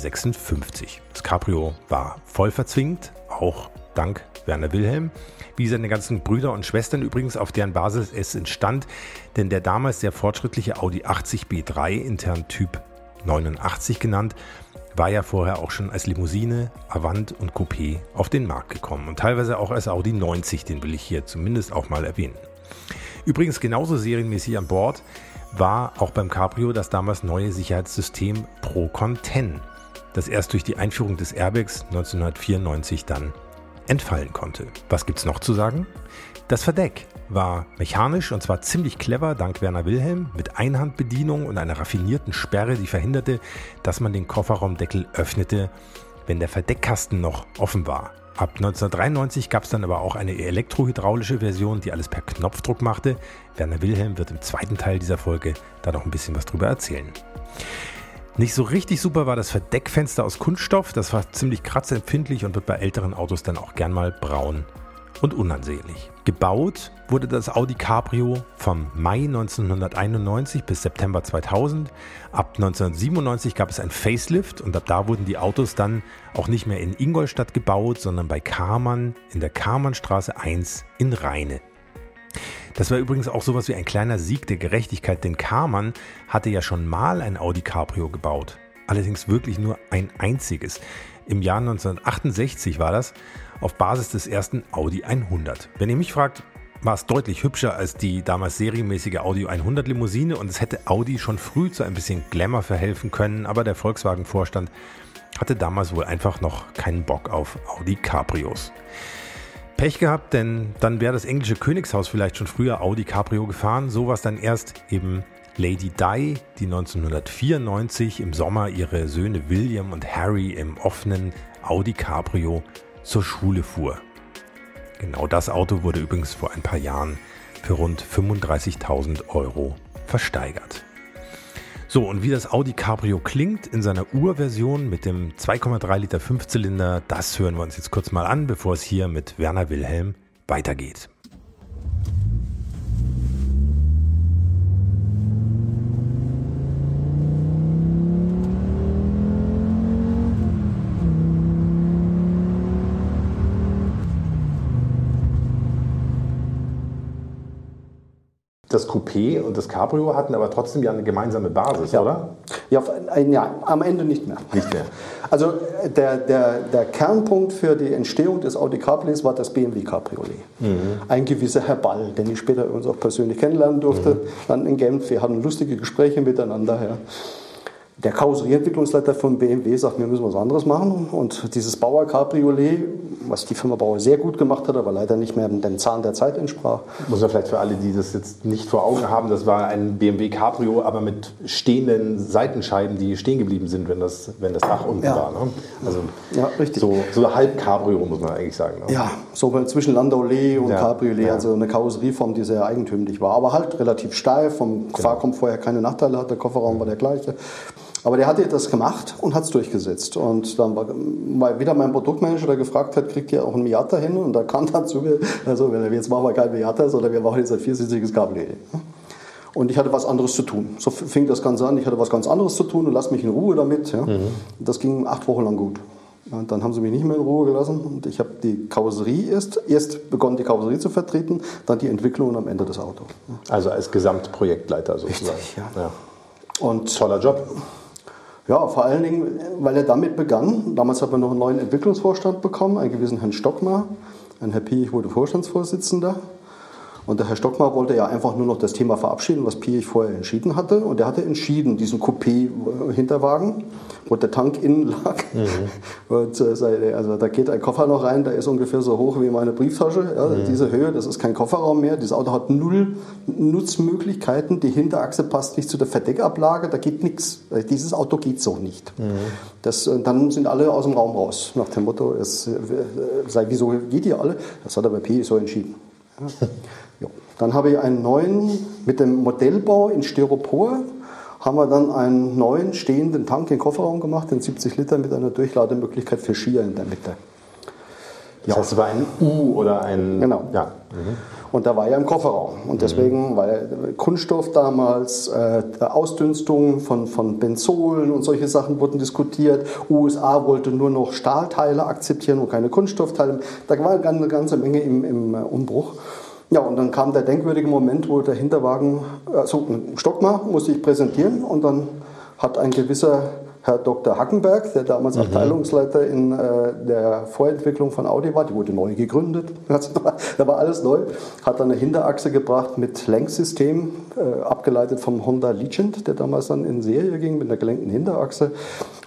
Das Cabrio war voll verzwingt, auch dank Werner Wilhelm, wie seine ganzen Brüder und Schwestern übrigens, auf deren Basis es entstand, denn der damals sehr fortschrittliche Audi 80 B3, intern Typ 89 genannt, war ja vorher auch schon als Limousine, Avant und Coupé auf den Markt gekommen und teilweise auch als Audi 90, den will ich hier zumindest auch mal erwähnen. Übrigens genauso serienmäßig an Bord war auch beim Cabrio das damals neue Sicherheitssystem Procon 10, das erst durch die Einführung des Airbags 1994 dann entfallen konnte. Was gibt's noch zu sagen? Das Verdeck war mechanisch und zwar ziemlich clever dank Werner Wilhelm mit Einhandbedienung und einer raffinierten Sperre, die verhinderte, dass man den Kofferraumdeckel öffnete, wenn der Verdeckkasten noch offen war. Ab 1993 gab es dann aber auch eine elektrohydraulische Version, die alles per Knopfdruck machte. Werner Wilhelm wird im zweiten Teil dieser Folge da noch ein bisschen was drüber erzählen. Nicht so richtig super war das Verdeckfenster aus Kunststoff. Das war ziemlich kratzempfindlich und wird bei älteren Autos dann auch gern mal braun und unansehnlich. Gebaut wurde das Audi Cabrio vom Mai 1991 bis September 2000. Ab 1997 gab es ein Facelift und ab da wurden die Autos dann auch nicht mehr in Ingolstadt gebaut, sondern bei Karmann in der Karmannstraße 1 in Rheine. Das war übrigens auch sowas wie ein kleiner Sieg der Gerechtigkeit, denn Karmann hatte ja schon mal ein Audi Cabrio gebaut. Allerdings wirklich nur ein einziges. Im Jahr 1968 war das auf Basis des ersten Audi 100. Wenn ihr mich fragt, war es deutlich hübscher als die damals serienmäßige Audi 100 Limousine und es hätte Audi schon früh zu ein bisschen Glamour verhelfen können, aber der Volkswagen-Vorstand hatte damals wohl einfach noch keinen Bock auf Audi Cabrios. Pech gehabt, denn dann wäre das englische Königshaus vielleicht schon früher Audi Cabrio gefahren. So war es dann erst eben Lady Di, die 1994 im Sommer ihre Söhne William und Harry im offenen Audi Cabrio zur Schule fuhr. Genau das Auto wurde übrigens vor ein paar Jahren für rund 35.000 Euro versteigert. So, und wie das Audi Cabrio klingt in seiner Urversion mit dem 2,3 Liter Fünfzylinder, das hören wir uns jetzt kurz mal an, bevor es hier mit Werner Wilhelm weitergeht. Das Coupé und das Cabrio hatten aber trotzdem ja eine gemeinsame Basis, ja. oder? Ja, ja, am Ende nicht mehr. Nicht mehr. Also der, der, der Kernpunkt für die Entstehung des Audi Cabriolets war das BMW Cabriolet. Mhm. Ein gewisser Herr Ball, den ich später übrigens auch persönlich kennenlernen durfte, mhm. dann in Genf. Wir hatten lustige Gespräche miteinander. Ja. Der Karosserieentwicklungsleiter von BMW sagt, wir müssen was anderes machen. Und dieses Bauer Cabriolet, was die Firma Bauer sehr gut gemacht hat, aber leider nicht mehr dem Zahn der Zeit entsprach. Muss man vielleicht für alle, die das jetzt nicht vor Augen haben, das war ein BMW Cabrio, aber mit stehenden Seitenscheiben, die stehen geblieben sind, wenn das, wenn das Dach unten ja. war. Ne? Also ja, richtig. So, so ein Halb-Cabrio, muss man eigentlich sagen. Ne? Ja, so zwischen Landaulet und ja. Cabriolet, ja. also eine Karosserieform, die sehr eigentümlich war. Aber halt relativ steif, vom genau. Fahrkomfort her keine Nachteile hat, der Kofferraum war der gleiche. Aber der hatte das gemacht und hat es durchgesetzt. Und dann war mal wieder mein Produktmanager, der gefragt hat, kriegt ihr auch einen Miata hin? Und da kam dann zu mir, also jetzt machen wir kein Miata, sondern wir machen jetzt ein viersitziges Cabriolet. Und ich hatte was anderes zu tun. So fing das Ganze an. Ich hatte was ganz anderes zu tun und lass mich in Ruhe damit. Ja. Mhm. Das ging acht Wochen lang gut. Und dann haben sie mich nicht mehr in Ruhe gelassen und ich habe die Karosserie erst, erst begonnen, die Karosserie zu vertreten, dann die Entwicklung und am Ende das Auto. Also als Gesamtprojektleiter sozusagen. Richtig, ja. ja. Und Toller Job. Ja, vor allen Dingen, weil er damit begann. Damals hat man noch einen neuen Entwicklungsvorstand bekommen, einen gewissen Herrn Stockmar. Ein Herr Piech wurde Vorstandsvorsitzender. Und der Herr Stockmar wollte ja einfach nur noch das Thema verabschieden, was Piech vorher entschieden hatte. Und er hatte entschieden, diesen Coupé-Hinterwagen, wo der Tank innen lag. Mhm. Und, äh, also da geht ein Koffer noch rein, der ist ungefähr so hoch wie meine Brieftasche. Ja, mhm. Diese Höhe, das ist kein Kofferraum mehr. Dieses Auto hat null Nutzmöglichkeiten. Die Hinterachse passt nicht zu der Verdeckablage, da geht nichts. Dieses Auto geht so nicht. Mhm. Das, äh, dann sind alle aus dem Raum raus, nach dem Motto, es, äh, sei, wieso geht ihr alle? Das hat aber P so entschieden. Ja. Dann habe ich einen neuen, mit dem Modellbau in Styropor, haben wir dann einen neuen stehenden Tank in den Kofferraum gemacht, den 70 Liter mit einer Durchlademöglichkeit für Skier in der Mitte. Ja. Das heißt, es war ein U oder ein. Genau. Ja. Mhm. Und da war ja im Kofferraum. Und deswegen, mhm. weil Kunststoff damals, äh, Ausdünstung von, von Benzolen und solche Sachen wurden diskutiert. USA wollte nur noch Stahlteile akzeptieren und keine Kunststoffteile. Da war eine ganze Menge im, im Umbruch. Ja, und dann kam der denkwürdige Moment, wo der Hinterwagen, also Stockmar musste ich präsentieren und dann hat ein gewisser Herr Dr. Hackenberg, der damals mhm. Abteilungsleiter in äh, der Vorentwicklung von Audi war, die wurde neu gegründet, da war alles neu, hat dann eine Hinterachse gebracht mit Lenksystem, äh, abgeleitet vom Honda Legend, der damals dann in Serie ging mit einer gelenkten Hinterachse.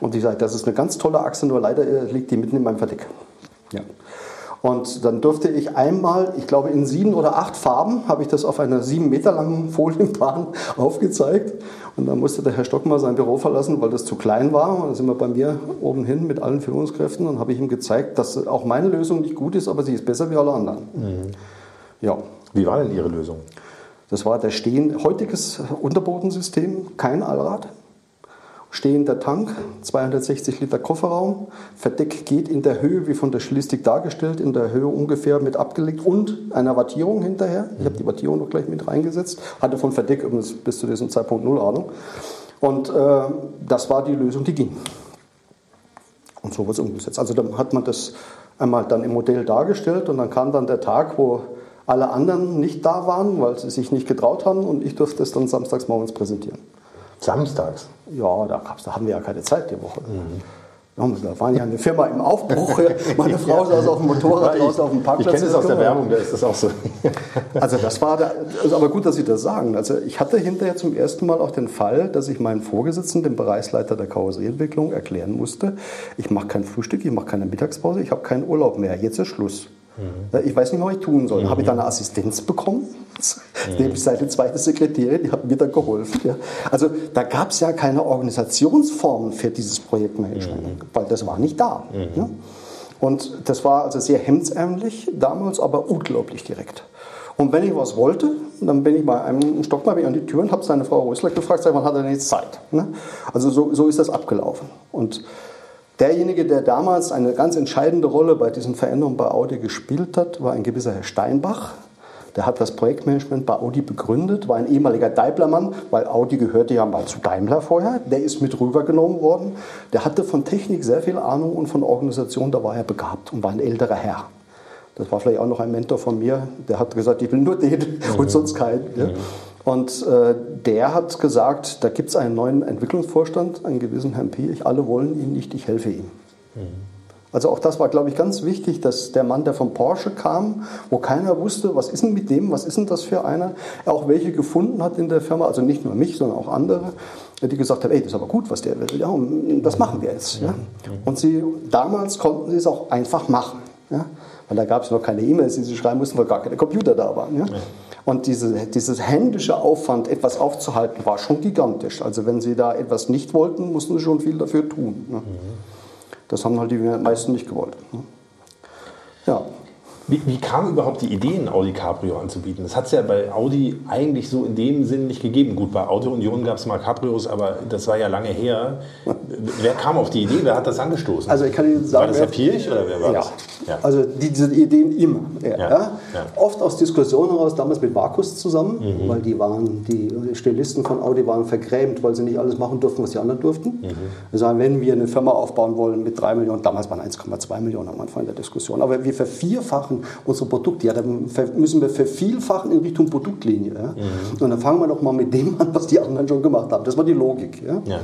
Und ich sagte, das ist eine ganz tolle Achse, nur leider äh, liegt die mitten in meinem Verdeck. Ja. Und dann durfte ich einmal, ich glaube in sieben oder acht Farben, habe ich das auf einer sieben Meter langen Folienbahn aufgezeigt. Und dann musste der Herr Stockmar sein Büro verlassen, weil das zu klein war. Und dann sind wir bei mir oben hin mit allen Führungskräften und habe ich ihm gezeigt, dass auch meine Lösung nicht gut ist, aber sie ist besser wie alle anderen. Mhm. Ja. Wie war denn Ihre Lösung? Das war der stehen, heutiges Unterbodensystem, kein Allrad stehender Tank, 260 Liter Kofferraum, Verdeck geht in der Höhe, wie von der Stilistik dargestellt, in der Höhe ungefähr mit abgelegt und einer Wattierung hinterher. Ich habe die Wattierung noch gleich mit reingesetzt, hatte von Verdeck übrigens bis zu diesem Zeitpunkt null Ahnung. Und äh, das war die Lösung, die ging. Und so wird es umgesetzt. Also dann hat man das einmal dann im Modell dargestellt und dann kam dann der Tag, wo alle anderen nicht da waren, weil sie sich nicht getraut haben und ich durfte es dann samstags morgens präsentieren. Samstags? Ja, da, da haben wir ja keine Zeit die Woche. Mhm. Wir waren ja eine Firma im Aufbruch. Meine Frau saß auf dem Motorrad draußen auf dem Parkplatz. Ich kenne es aus der Werbung, da ist das auch so. also das war, da, also aber gut, dass Sie das sagen. Also ich hatte hinterher zum ersten Mal auch den Fall, dass ich meinen Vorgesetzten, dem Bereichsleiter der Karosserieentwicklung, erklären musste, ich mache kein Frühstück, ich mache keine Mittagspause, ich habe keinen Urlaub mehr, jetzt ist Schluss. Mhm. Ich weiß nicht, was ich tun soll. Mhm. Habe ich da eine Assistenz bekommen? Mhm. Ich seine zweite Sekretärin, die hat mir dann geholfen. Ja. Also da gab es ja keine Organisationsformen für dieses Projektmanagement, mhm. weil das war nicht da. Mhm. Ja. Und das war also sehr hemdsärmlich damals, aber unglaublich direkt. Und wenn ich was wollte, dann bin ich bei einem Stockmann an die Tür und habe seine Frau Rösler gefragt, wann hat er denn jetzt Zeit? Ne? Also so, so ist das abgelaufen. Und Derjenige, der damals eine ganz entscheidende Rolle bei diesen Veränderungen bei Audi gespielt hat, war ein gewisser Herr Steinbach. Der hat das Projektmanagement bei Audi begründet, war ein ehemaliger Daimlermann, weil Audi gehörte ja mal zu Daimler vorher. Der ist mit rübergenommen worden. Der hatte von Technik sehr viel Ahnung und von Organisation, da war er begabt und war ein älterer Herr. Das war vielleicht auch noch ein Mentor von mir, der hat gesagt, ich will nur den mhm. und sonst keinen. Ja. Und äh, der hat gesagt, da gibt es einen neuen Entwicklungsvorstand, einen gewissen Herrn Piech, alle wollen ihn nicht, ich helfe ihm. Mhm. Also auch das war, glaube ich, ganz wichtig, dass der Mann, der von Porsche kam, wo keiner wusste, was ist denn mit dem, was ist denn das für einer, er auch welche gefunden hat in der Firma, also nicht nur mich, sondern auch andere, die gesagt haben, ey, das ist aber gut, was der will, ja, das machen wir jetzt. Ja. Und sie, damals konnten sie es auch einfach machen, ja, weil da gab es noch keine E-Mails, die sie schreiben mussten, weil gar keine Computer da waren. Ja. Und diese, dieses händische Aufwand, etwas aufzuhalten, war schon gigantisch. Also wenn sie da etwas nicht wollten, mussten sie schon viel dafür tun. Ne? Das haben halt die meisten nicht gewollt. Ne? Ja. Wie, wie, kam überhaupt die Idee, ein Audi Cabrio anzubieten? Das hat es ja bei Audi eigentlich so in dem Sinn nicht gegeben. Gut, bei Auto Union gab es mal Cabrios, aber das war ja lange her. Wer kam auf die Idee? Wer hat das angestoßen? Also ich kann Ihnen sagen, war das Herr Pirch oder wer war ja. das? Ja. Also diese Ideen immer. Ja. Ja. Oft aus Diskussionen heraus, damals mit Markus zusammen, mhm. weil die waren, die Stilisten von Audi waren vergrämt, weil sie nicht alles machen durften, was die anderen durften. Mhm. Sagen, wenn wir eine Firma aufbauen wollen mit 3 Millionen, damals waren 1,2 Millionen am Anfang der Diskussion, aber wir vervierfachen unsere Produkte. Ja, dann müssen wir vervielfachen in Richtung Produktlinie. Ja? Mhm. Und dann fangen wir doch mal mit dem an, was die anderen schon gemacht haben. Das war die Logik. Ja? ja.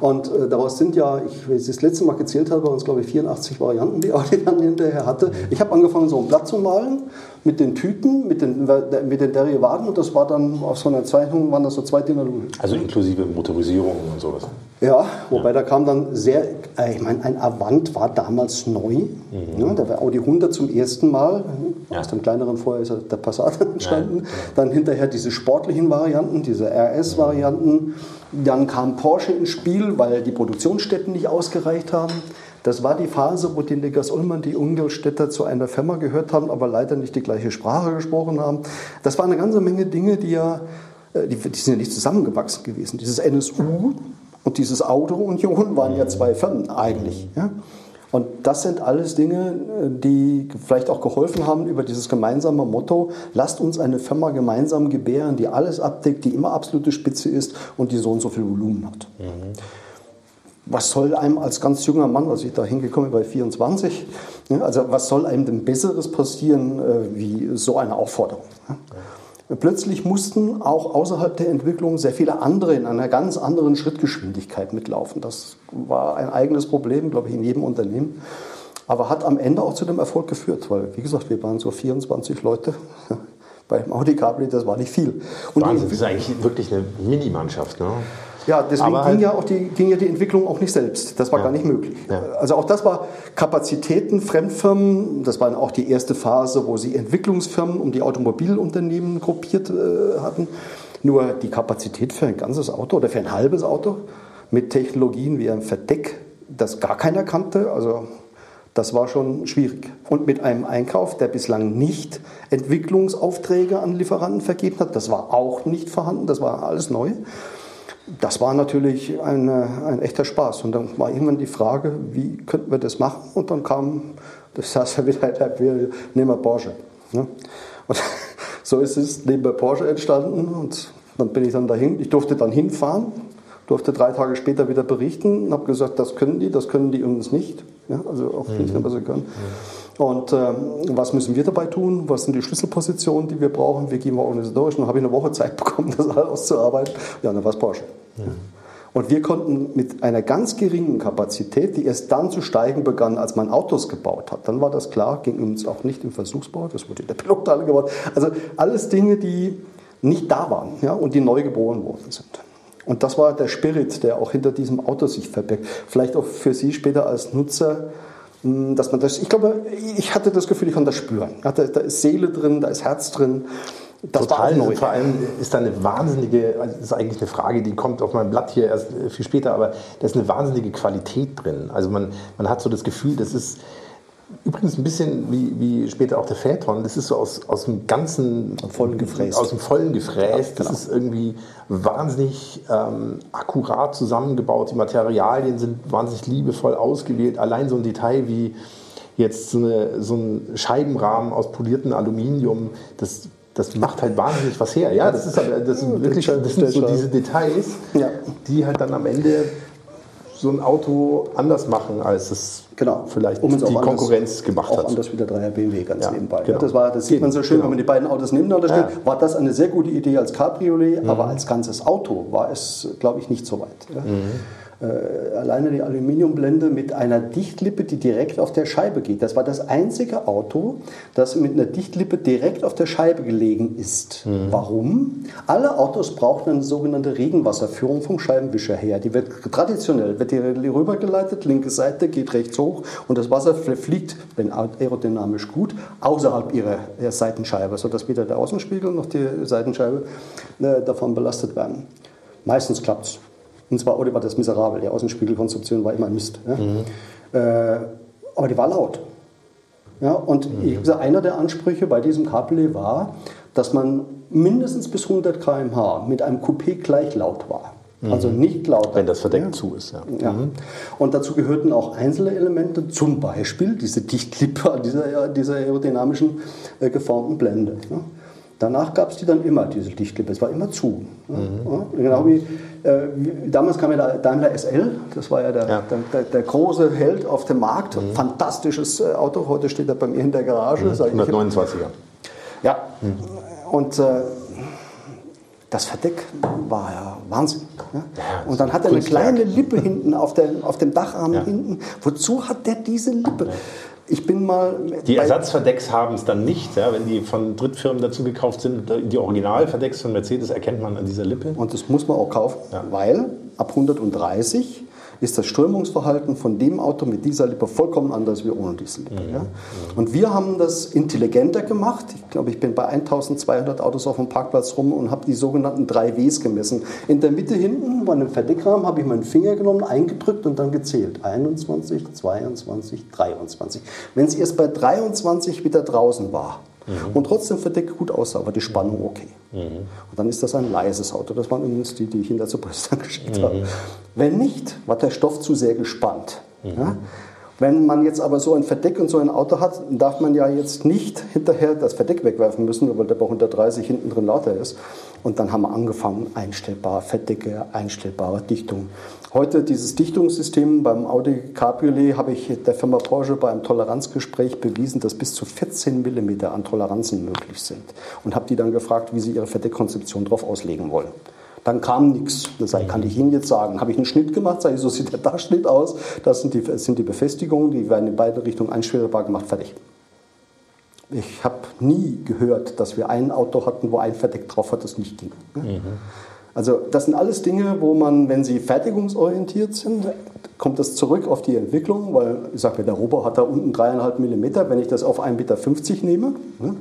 Und äh, daraus sind ja, ich, wenn ich das letzte Mal gezählt habe, waren es glaube ich 84 Varianten, die Audi dann hinterher hatte. Mhm. Ich habe angefangen, so ein Blatt zu malen mit den Tüten, mit den, mit den Derivaten und das war dann auf so einer Zeichnung, waren das so zwei DIN Also inklusive Motorisierung und sowas. Ja, wobei ja. da kam dann sehr, äh, ich meine, ein Avant war damals neu. Mhm. Ja, da war Audi 100 zum ersten Mal. Ja. Aus dem kleineren vorher ist der Passat entstanden. Genau. Dann hinterher diese sportlichen Varianten, diese RS-Varianten. Dann kam Porsche ins Spiel, weil die Produktionsstätten nicht ausgereicht haben. Das war die Phase, wo die Negas Ullmann, die Ungelstädter zu einer Firma gehört haben, aber leider nicht die gleiche Sprache gesprochen haben. Das war eine ganze Menge Dinge, die ja, äh, die, die sind ja nicht zusammengewachsen gewesen. Dieses NSU und dieses Auto Union waren ja zwei Firmen eigentlich. Ja? Und das sind alles Dinge, äh, die vielleicht auch geholfen haben über dieses gemeinsame Motto, lasst uns eine Firma gemeinsam gebären, die alles abdeckt, die immer absolute Spitze ist und die so und so viel Volumen hat. Mhm was soll einem als ganz junger Mann, als ich da hingekommen bin bei 24, also was soll einem denn Besseres passieren äh, wie so eine Aufforderung? Plötzlich mussten auch außerhalb der Entwicklung sehr viele andere in einer ganz anderen Schrittgeschwindigkeit mitlaufen. Das war ein eigenes Problem, glaube ich, in jedem Unternehmen. Aber hat am Ende auch zu dem Erfolg geführt, weil, wie gesagt, wir waren so 24 Leute beim Audi Cabrio, das war nicht viel. Und Wahnsinn, das ist eigentlich wirklich eine Minimannschaft, ne? Ja, deswegen ging, halt ja auch die, ging ja die Entwicklung auch nicht selbst. Das war ja. gar nicht möglich. Ja. Also auch das war Kapazitäten, Fremdfirmen. Das war auch die erste Phase, wo sie Entwicklungsfirmen um die Automobilunternehmen gruppiert äh, hatten. Nur die Kapazität für ein ganzes Auto oder für ein halbes Auto mit Technologien wie ein Verdeck, das gar keiner kannte. Also das war schon schwierig. Und mit einem Einkauf, der bislang nicht Entwicklungsaufträge an Lieferanten vergeben hat, das war auch nicht vorhanden, das war alles neu das war natürlich eine, ein echter Spaß. Und dann war irgendwann die Frage, wie könnten wir das machen? Und dann kam, das saß ja wieder, wir nehmen wir Porsche. Ne? Und so ist es neben der Porsche entstanden. Und dann bin ich dann dahin. Ich durfte dann hinfahren, durfte drei Tage später wieder berichten und habe gesagt, das können die, das können die uns nicht. Ja, also auch mhm. nicht, was sie können. Mhm. Und ähm, was müssen wir dabei tun? Was sind die Schlüsselpositionen, die wir brauchen? Wie gehen wir organisatorisch? Dann habe ich eine Woche Zeit bekommen, das alles auszuarbeiten. Ja, dann war es Porsche. Ja. Und wir konnten mit einer ganz geringen Kapazität, die erst dann zu steigen begann, als man Autos gebaut hat, dann war das klar, ging uns auch nicht im Versuchsbau, das wurde in der Pilothalle gebaut. Also alles Dinge, die nicht da waren ja, und die neu geboren worden sind. Und das war der Spirit, der auch hinter diesem Auto sich verbirgt. Vielleicht auch für Sie später als Nutzer dass man das, ich glaube, ich hatte das Gefühl, ich kann das spüren. Da, da ist Seele drin, da ist Herz drin. Das Total, war neu. Vor allem ist da eine wahnsinnige, also das ist eigentlich eine Frage, die kommt auf meinem Blatt hier erst viel später, aber da ist eine wahnsinnige Qualität drin. Also man, man hat so das Gefühl, das ist, Übrigens ein bisschen wie, wie später auch der Phaeton, das ist so aus, aus dem ganzen vollen Gefräß. Aus dem vollen Gefräß. Das genau. ist irgendwie wahnsinnig ähm, akkurat zusammengebaut. Die Materialien sind wahnsinnig liebevoll ausgewählt. Allein so ein Detail wie jetzt so, eine, so ein Scheibenrahmen aus poliertem Aluminium, das das macht halt wahnsinnig was her. Ja, das ist aber das sind wirklich das sind so diese Details, ja. die halt dann am Ende so ein Auto anders machen, als es genau. vielleicht um die Konkurrenz gemacht auch hat. Auch anders wie der 3er BMW ganz ja, nebenbei. Genau. Das, war, das sieht man so schön, genau. wenn man die beiden Autos nebeneinander stellt. Ja. War das eine sehr gute Idee als Cabriolet, mhm. aber als ganzes Auto war es, glaube ich, nicht so weit. Mhm äh, alleine die Aluminiumblende mit einer Dichtlippe, die direkt auf der Scheibe geht. Das war das einzige Auto, das mit einer Dichtlippe direkt auf der Scheibe gelegen ist. Mhm. Warum? Alle Autos brauchen eine sogenannte Regenwasserführung vom Scheibenwischer her. Die wird traditionell wird die rübergeleitet, linke Seite geht rechts hoch und das Wasser fliegt, wenn aerodynamisch gut, außerhalb ihrer Seitenscheibe, sodass weder der Außenspiegel noch die Seitenscheibe äh, davon belastet werden. Meistens klappt es. Und zwar war das miserabel. Die Außenspiegelkonstruktion war immer Mist. Ja? Mhm. Äh, aber die war laut. Ja, und mhm. gesagt, einer der Ansprüche bei diesem Cabriolet war, dass man mindestens bis 100 km/h mit einem Coupé gleich laut war. Also mhm. nicht laut. Wenn das Verdeck ja. zu ist, ja. ja. Mhm. Und dazu gehörten auch einzelne Elemente, zum Beispiel diese Dichtlippe an dieser, dieser aerodynamischen äh, geformten Blende. Ja. Danach gab es die dann immer, diese Dichtlippe. Es war immer zu. Mhm. Genau wie, wie, damals kam ja der Daimler SL, das war ja der, ja. der, der, der große Held auf dem Markt. Mhm. Fantastisches äh, Auto, heute steht er bei mir in der Garage. Mhm. 129er. Ja, mhm. und äh, das Verdeck war ja Wahnsinn. Ja? und dann hat er eine kleine Lippe hinten auf, auf dem Dacharm ja. hinten. Wozu hat der diese Lippe? Ich bin mal. Die Ersatzverdecks haben es dann nicht, ja, wenn die von Drittfirmen dazu gekauft sind. Die Originalverdecks von Mercedes erkennt man an dieser Lippe. Und das muss man auch kaufen, weil ab 130 ist das Strömungsverhalten von dem Auto mit dieser Lippe vollkommen anders wie ohne diese Lippe. Mhm. Ja? Und wir haben das intelligenter gemacht. Ich glaube, ich bin bei 1200 Autos auf dem Parkplatz rum und habe die sogenannten 3 Ws gemessen. In der Mitte hinten, bei einem Verdeckrahmen, habe ich meinen Finger genommen, eingedrückt und dann gezählt. 21, 22, 23. Wenn es erst bei 23 wieder draußen war, mhm. und trotzdem verdeckt gut aussah, war die Spannung okay. Mhm. Und dann ist das ein leises Auto. Das waren übrigens die, die ich hinter zur Post geschickt mhm. habe. Wenn nicht, war der Stoff zu sehr gespannt. Mhm. Ja? Wenn man jetzt aber so ein Verdeck und so ein Auto hat, darf man ja jetzt nicht hinterher das Verdeck wegwerfen müssen, weil der bei 130 hinten drin lauter ist. Und dann haben wir angefangen, einstellbare Verdecke, einstellbare Dichtung. Heute dieses Dichtungssystem beim Audi Cabriolet habe ich der Firma Porsche bei einem Toleranzgespräch bewiesen, dass bis zu 14 mm an Toleranzen möglich sind. Und habe die dann gefragt, wie sie ihre Verdeckkonzeption darauf auslegen wollen. Dann kam nichts. Das kann ich Ihnen jetzt sagen. Habe ich einen Schnitt gemacht, sage ich, so sieht der Dachschnitt aus. Das sind die, sind die Befestigungen, die werden in beide Richtungen einstellbar gemacht, fertig. Ich habe nie gehört, dass wir ein Auto hatten, wo ein Verdeck drauf hat, das nicht ging. Mhm. Also das sind alles Dinge, wo man, wenn sie fertigungsorientiert sind, kommt das zurück auf die Entwicklung, weil ich sage der Robo hat da unten dreieinhalb Millimeter, wenn ich das auf 1,50 Meter nehme. Ne?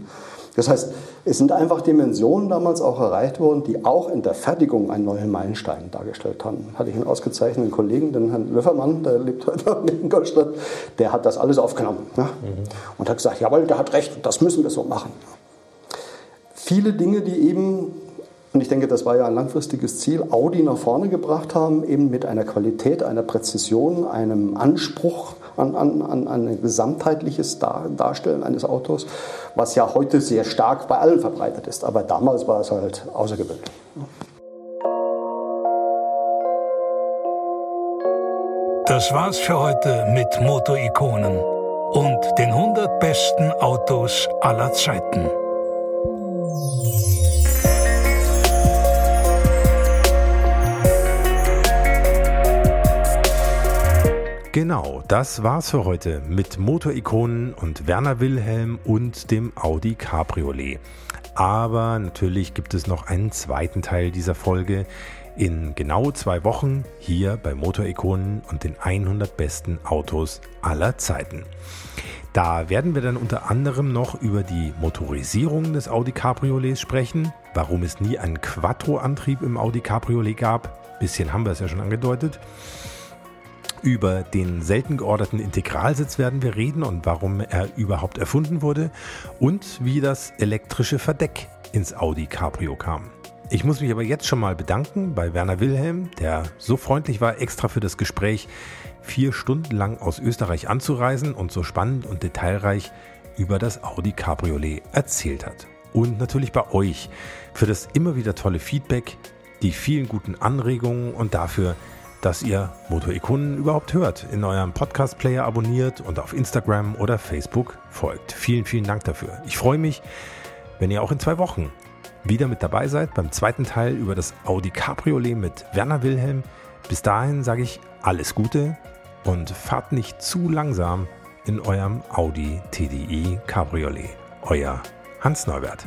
Das heißt, es sind einfach Dimensionen damals auch erreicht worden, die auch in der Fertigung einen neuen Meilenstein dargestellt haben. Hatte ich einen ausgezeichneten Kollegen, den Herrn Löffermann, der lebt heute noch in Ingolstadt, der hat das alles aufgenommen ja? mhm. und hat gesagt, jawohl, der hat recht, das müssen wir so machen. Viele Dinge, die eben, und ich denke, das war ja ein langfristiges Ziel, Audi nach vorne gebracht haben, eben mit einer Qualität, einer Präzision, einem Anspruch, an, an, an ein gesamtheitliches Dar Darstellen eines Autos, was ja heute sehr stark bei allen verbreitet ist. Aber damals war es halt außergewöhnlich. Das war's für heute mit Motorikonen und den 100 besten Autos aller Zeiten. Genau, das war's für heute mit Motorikonen und Werner Wilhelm und dem Audi Cabriolet. Aber natürlich gibt es noch einen zweiten Teil dieser Folge in genau zwei Wochen hier bei Motorikonen und den 100 besten Autos aller Zeiten. Da werden wir dann unter anderem noch über die Motorisierung des Audi Cabriolets sprechen, warum es nie einen Quattro-Antrieb im Audi Cabriolet gab. Bisschen haben wir es ja schon angedeutet. Über den selten georderten Integralsitz werden wir reden und warum er überhaupt erfunden wurde und wie das elektrische Verdeck ins Audi Cabrio kam. Ich muss mich aber jetzt schon mal bedanken bei Werner Wilhelm, der so freundlich war, extra für das Gespräch vier Stunden lang aus Österreich anzureisen und so spannend und detailreich über das Audi Cabriolet erzählt hat. Und natürlich bei euch für das immer wieder tolle Feedback, die vielen guten Anregungen und dafür, dass ihr Motorikonen überhaupt hört, in eurem Podcast-Player abonniert und auf Instagram oder Facebook folgt. Vielen, vielen Dank dafür. Ich freue mich, wenn ihr auch in zwei Wochen wieder mit dabei seid beim zweiten Teil über das Audi Cabriolet mit Werner Wilhelm. Bis dahin sage ich alles Gute und fahrt nicht zu langsam in eurem Audi TDI Cabriolet. Euer Hans Neubert.